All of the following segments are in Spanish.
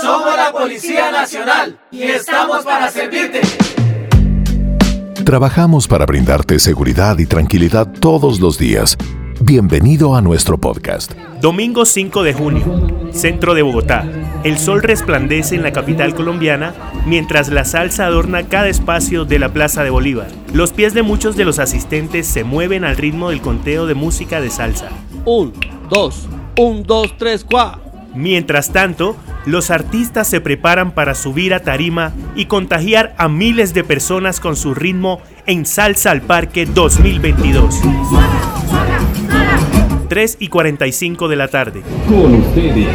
Somos la Policía Nacional y estamos para servirte. Trabajamos para brindarte seguridad y tranquilidad todos los días. Bienvenido a nuestro podcast. Domingo 5 de junio, centro de Bogotá. El sol resplandece en la capital colombiana mientras la salsa adorna cada espacio de la Plaza de Bolívar. Los pies de muchos de los asistentes se mueven al ritmo del conteo de música de salsa. Un, dos, un, dos, tres, cuatro. Mientras tanto, los artistas se preparan para subir a tarima y contagiar a miles de personas con su ritmo en Salsa al Parque 2022. 3 y 45 de la tarde. Con ustedes,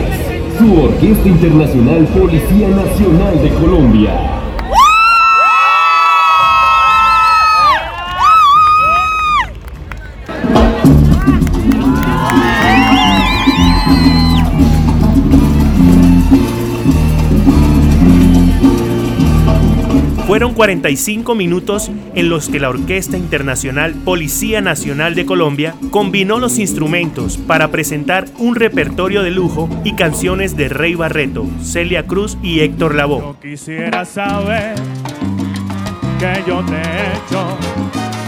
su Orquesta Internacional Policía Nacional de Colombia. Fueron 45 minutos en los que la Orquesta Internacional Policía Nacional de Colombia combinó los instrumentos para presentar un repertorio de lujo y canciones de Rey Barreto, Celia Cruz y Héctor Lavoe. Yo quisiera saber que yo te he hecho.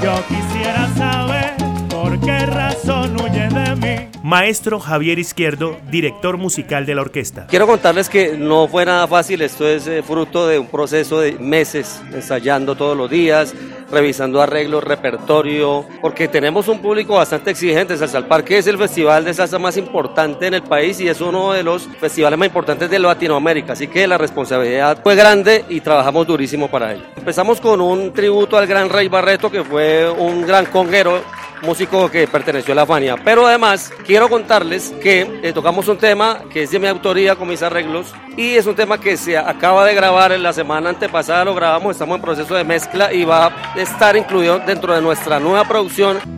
Yo quisiera saber por qué razón huye de mí. Maestro Javier Izquierdo, director musical de la orquesta. Quiero contarles que no fue nada fácil, esto es eh, fruto de un proceso de meses ensayando todos los días, revisando arreglos, repertorio, porque tenemos un público bastante exigente. Salsa al Parque es el festival de salsa más importante en el país y es uno de los festivales más importantes de Latinoamérica, así que la responsabilidad fue grande y trabajamos durísimo para ello. Empezamos con un tributo al gran Rey Barreto, que fue un gran conguero músico que perteneció a la Fania. Pero además quiero contarles que eh, tocamos un tema que es de mi autoría con mis arreglos y es un tema que se acaba de grabar en la semana antepasada, lo grabamos, estamos en proceso de mezcla y va a estar incluido dentro de nuestra nueva producción.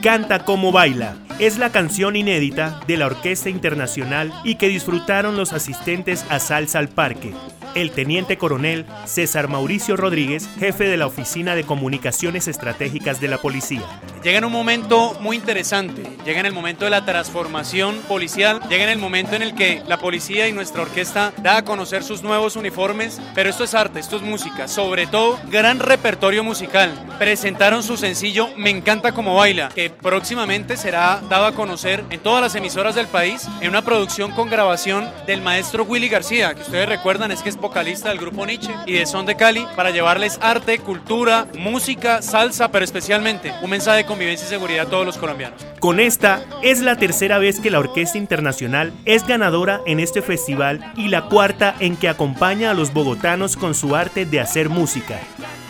Encanta cómo baila. Es la canción inédita de la Orquesta Internacional y que disfrutaron los asistentes a Salsa al Parque. El teniente coronel César Mauricio Rodríguez, jefe de la Oficina de Comunicaciones Estratégicas de la Policía. Llega en un momento muy interesante, llega en el momento de la transformación policial, llega en el momento en el que la policía y nuestra orquesta da a conocer sus nuevos uniformes, pero esto es arte, esto es música, sobre todo gran repertorio musical. Presentaron su sencillo Me encanta como baila, que próximamente será dado a conocer en todas las emisoras del país en una producción con grabación del maestro Willy García, que ustedes recuerdan es que es vocalista del grupo Nietzsche y de Son de Cali, para llevarles arte, cultura, música, salsa, pero especialmente un mensaje de convivencia y seguridad a todos los colombianos. Con esta es la tercera vez que la Orquesta Internacional es ganadora en este festival y la cuarta en que acompaña a los bogotanos con su arte de hacer música.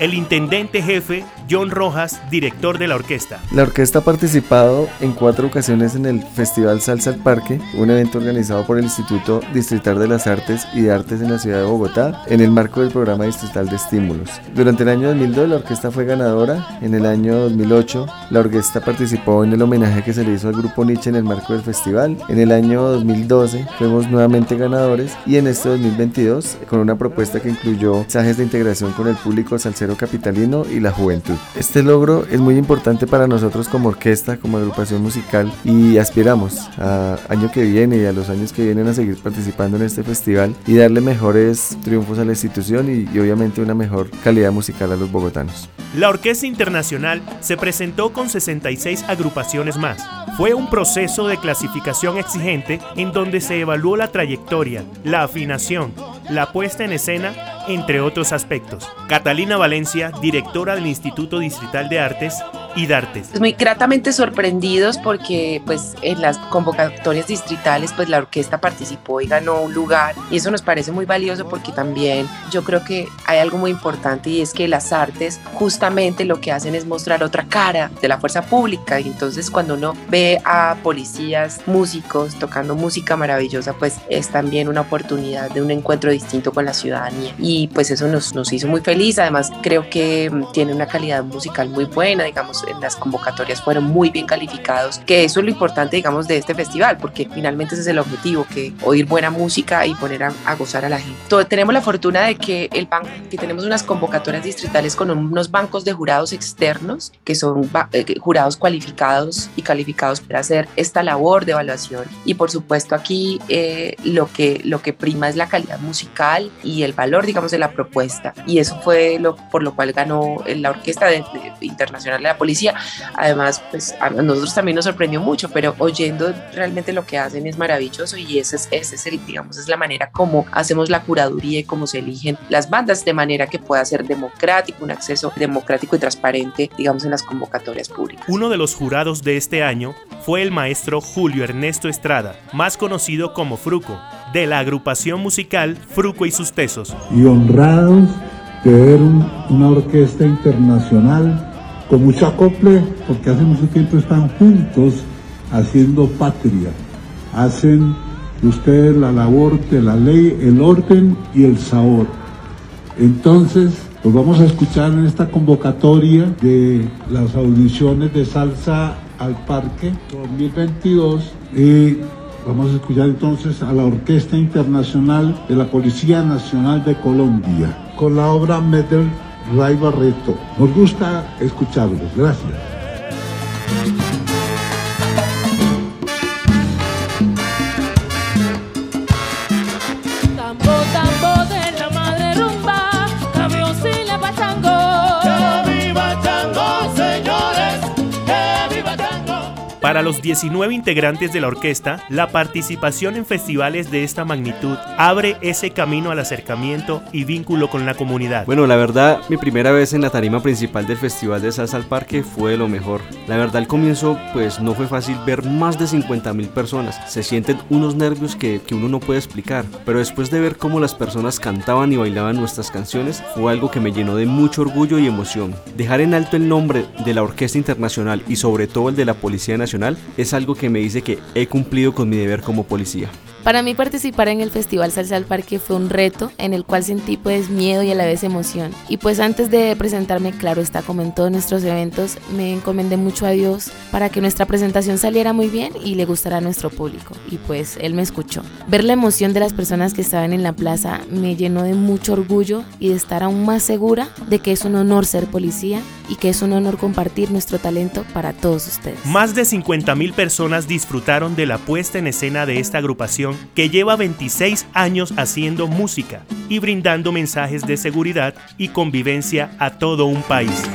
El intendente jefe, John Rojas, director de la orquesta. La orquesta ha participado en cuatro ocasiones en el Festival Salsa al Parque, un evento organizado por el Instituto Distrital de las Artes y de Artes en la ciudad de Bogotá, en el marco del programa distrital de estímulos. Durante el año 2002 la orquesta fue ganadora, en el año 2008 la orquesta participó en el homenaje que se le hizo al grupo Nietzsche en el marco del festival, en el año 2012 fuimos nuevamente ganadores y en este 2022 con una propuesta que incluyó mensajes de integración con el público salsero capitalino y la juventud. Este logro es muy importante para nosotros como orquesta, como agrupación musical y aspiramos a año que viene y a los años que vienen a seguir participando en este festival y darle mejores triunfos a la institución y, y obviamente una mejor calidad musical a los bogotanos. La Orquesta Internacional se presentó con 66 agrupaciones más. Fue un proceso de clasificación exigente en donde se evaluó la trayectoria, la afinación, la puesta en escena, entre otros aspectos. Catalina Valencia, directora del Instituto Distrital de Artes, y Dartes. Muy gratamente sorprendidos porque pues en las convocatorias distritales pues la orquesta participó y ganó un lugar y eso nos parece muy valioso porque también yo creo que hay algo muy importante y es que las artes justamente lo que hacen es mostrar otra cara de la fuerza pública y entonces cuando uno ve a policías, músicos tocando música maravillosa pues es también una oportunidad de un encuentro distinto con la ciudadanía y pues eso nos, nos hizo muy feliz además creo que mm, tiene una calidad musical muy buena digamos en las convocatorias fueron muy bien calificados que eso es lo importante digamos de este festival porque finalmente ese es el objetivo que oír buena música y poner a, a gozar a la gente. Tenemos la fortuna de que el que tenemos unas convocatorias distritales con unos bancos de jurados externos que son eh, jurados cualificados y calificados para hacer esta labor de evaluación. Y por supuesto aquí eh, lo que lo que prima es la calidad musical y el valor digamos de la propuesta. Y eso fue lo por lo cual ganó la orquesta de, de, internacional de la policía además pues a nosotros también nos sorprendió mucho pero oyendo realmente lo que hacen es maravilloso y ese es, ese es el digamos es la manera como hacemos la curaduría y cómo se eligen las bandas de manera que pueda ser democrático un acceso democrático y transparente digamos en las convocatorias públicas. Uno de los jurados de este año fue el maestro Julio Ernesto Estrada más conocido como Fruco de la agrupación musical Fruco y sus Tesos. Y honrados de ver un, una orquesta internacional con mucho acople, porque hace mucho tiempo están juntos haciendo patria. Hacen ustedes la labor de la ley, el orden y el sabor. Entonces, los vamos a escuchar en esta convocatoria de las audiciones de Salsa al Parque 2022 y vamos a escuchar entonces a la Orquesta Internacional de la Policía Nacional de Colombia con la obra Medel Ray Barreto. Nos gusta escucharlos. Gracias. Para los 19 integrantes de la orquesta, la participación en festivales de esta magnitud abre ese camino al acercamiento y vínculo con la comunidad. Bueno, la verdad, mi primera vez en la tarima principal del Festival de Salsa al Parque fue lo mejor. La verdad, al comienzo, pues no fue fácil ver más de 50 mil personas. Se sienten unos nervios que, que uno no puede explicar. Pero después de ver cómo las personas cantaban y bailaban nuestras canciones, fue algo que me llenó de mucho orgullo y emoción. Dejar en alto el nombre de la Orquesta Internacional y sobre todo el de la Policía Nacional es algo que me dice que he cumplido con mi deber como policía. Para mí participar en el Festival Salsa al Parque fue un reto en el cual sentí pues miedo y a la vez emoción. Y pues antes de presentarme, claro está, como en todos nuestros eventos, me encomendé mucho a Dios para que nuestra presentación saliera muy bien y le gustara a nuestro público. Y pues Él me escuchó. Ver la emoción de las personas que estaban en la plaza me llenó de mucho orgullo y de estar aún más segura de que es un honor ser policía y que es un honor compartir nuestro talento para todos ustedes. Más de 50 mil personas disfrutaron de la puesta en escena de esta agrupación que lleva 26 años haciendo música y brindando mensajes de seguridad y convivencia a todo un país.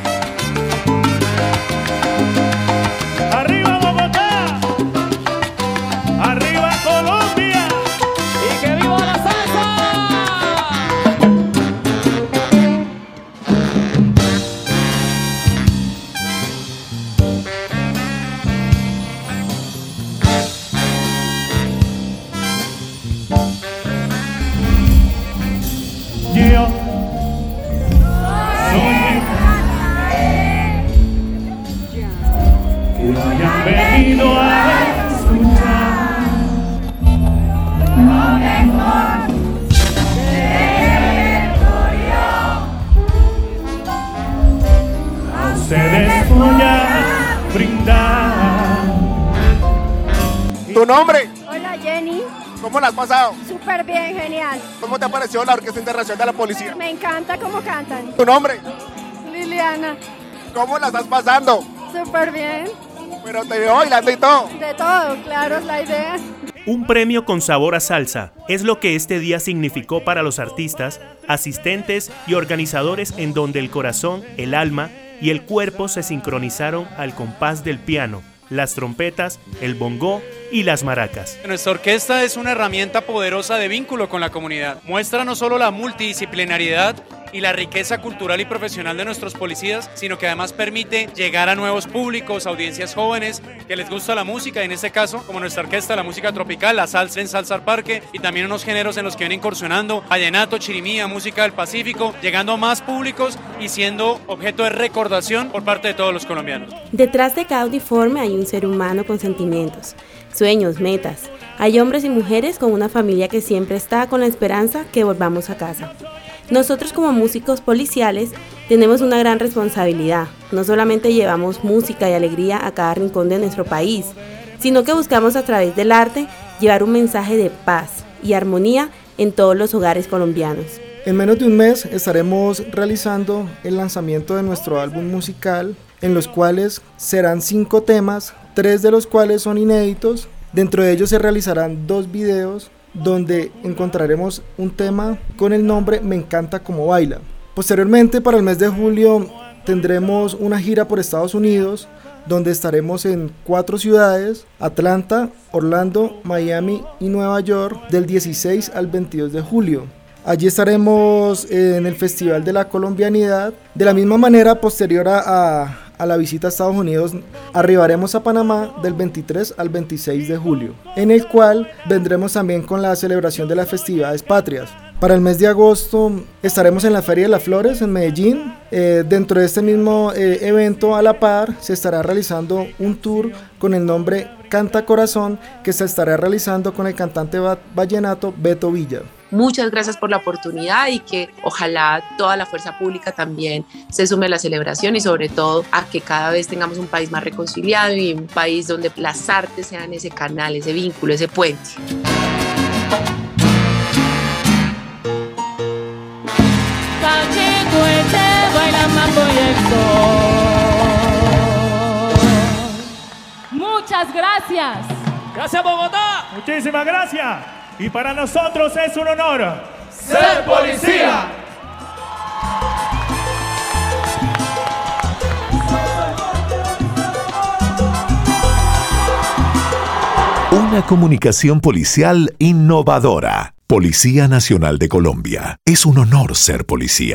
¿Tu nombre? Hola Jenny, ¿Cómo la has pasado? súper bien, genial. ¿Cómo te ha parecido la Orquesta Internacional de la Policía? Me encanta cómo cantan. ¿Tu nombre? Liliana, ¿Cómo la estás pasando? súper bien. Pero te veo bailando y todo. De todo, claro, es la idea. Un premio con sabor a salsa es lo que este día significó para los artistas, asistentes y organizadores en donde el corazón, el alma y el cuerpo se sincronizaron al compás del piano, las trompetas, el bongó y las maracas. Nuestra orquesta es una herramienta poderosa de vínculo con la comunidad. Muestra no solo la multidisciplinariedad y la riqueza cultural y profesional de nuestros policías, sino que además permite llegar a nuevos públicos, audiencias jóvenes que les gusta la música, y en este caso, como nuestra orquesta, la música tropical, la salsa en Salsa al Parque y también unos géneros en los que vienen incursionando, vallenato, chirimía, música del Pacífico, llegando a más públicos y siendo objeto de recordación por parte de todos los colombianos. Detrás de cada uniforme hay un ser humano con sentimientos, sueños, metas. Hay hombres y mujeres con una familia que siempre está con la esperanza que volvamos a casa. Nosotros como músicos policiales tenemos una gran responsabilidad. No solamente llevamos música y alegría a cada rincón de nuestro país, sino que buscamos a través del arte llevar un mensaje de paz y armonía en todos los hogares colombianos. En menos de un mes estaremos realizando el lanzamiento de nuestro álbum musical, en los cuales serán cinco temas, tres de los cuales son inéditos. Dentro de ellos se realizarán dos videos donde encontraremos un tema con el nombre Me encanta como baila. Posteriormente, para el mes de julio, tendremos una gira por Estados Unidos donde estaremos en cuatro ciudades, Atlanta, Orlando, Miami y Nueva York, del 16 al 22 de julio. Allí estaremos en el Festival de la Colombianidad. De la misma manera, posterior a, a, la visita a Estados Unidos, arribaremos a Panamá del 23 al 26 de julio, en el cual vendremos también con la celebración de las festividades patrias. Para el mes de agosto estaremos en la Feria de las Flores en Medellín. Eh, dentro de este mismo eh, evento a la par se estará realizando un tour con el nombre Canta Corazón que se estará realizando con el cantante vallenato Beto Villa. Muchas gracias por la oportunidad y que ojalá toda la fuerza pública también se sume a la celebración y sobre todo a que cada vez tengamos un país más reconciliado y un país donde las artes sean ese canal, ese vínculo, ese puente. Muchas gracias. Gracias Bogotá. Muchísimas gracias. Y para nosotros es un honor ser policía. Una comunicación policial innovadora. Policía Nacional de Colombia. Es un honor ser policía.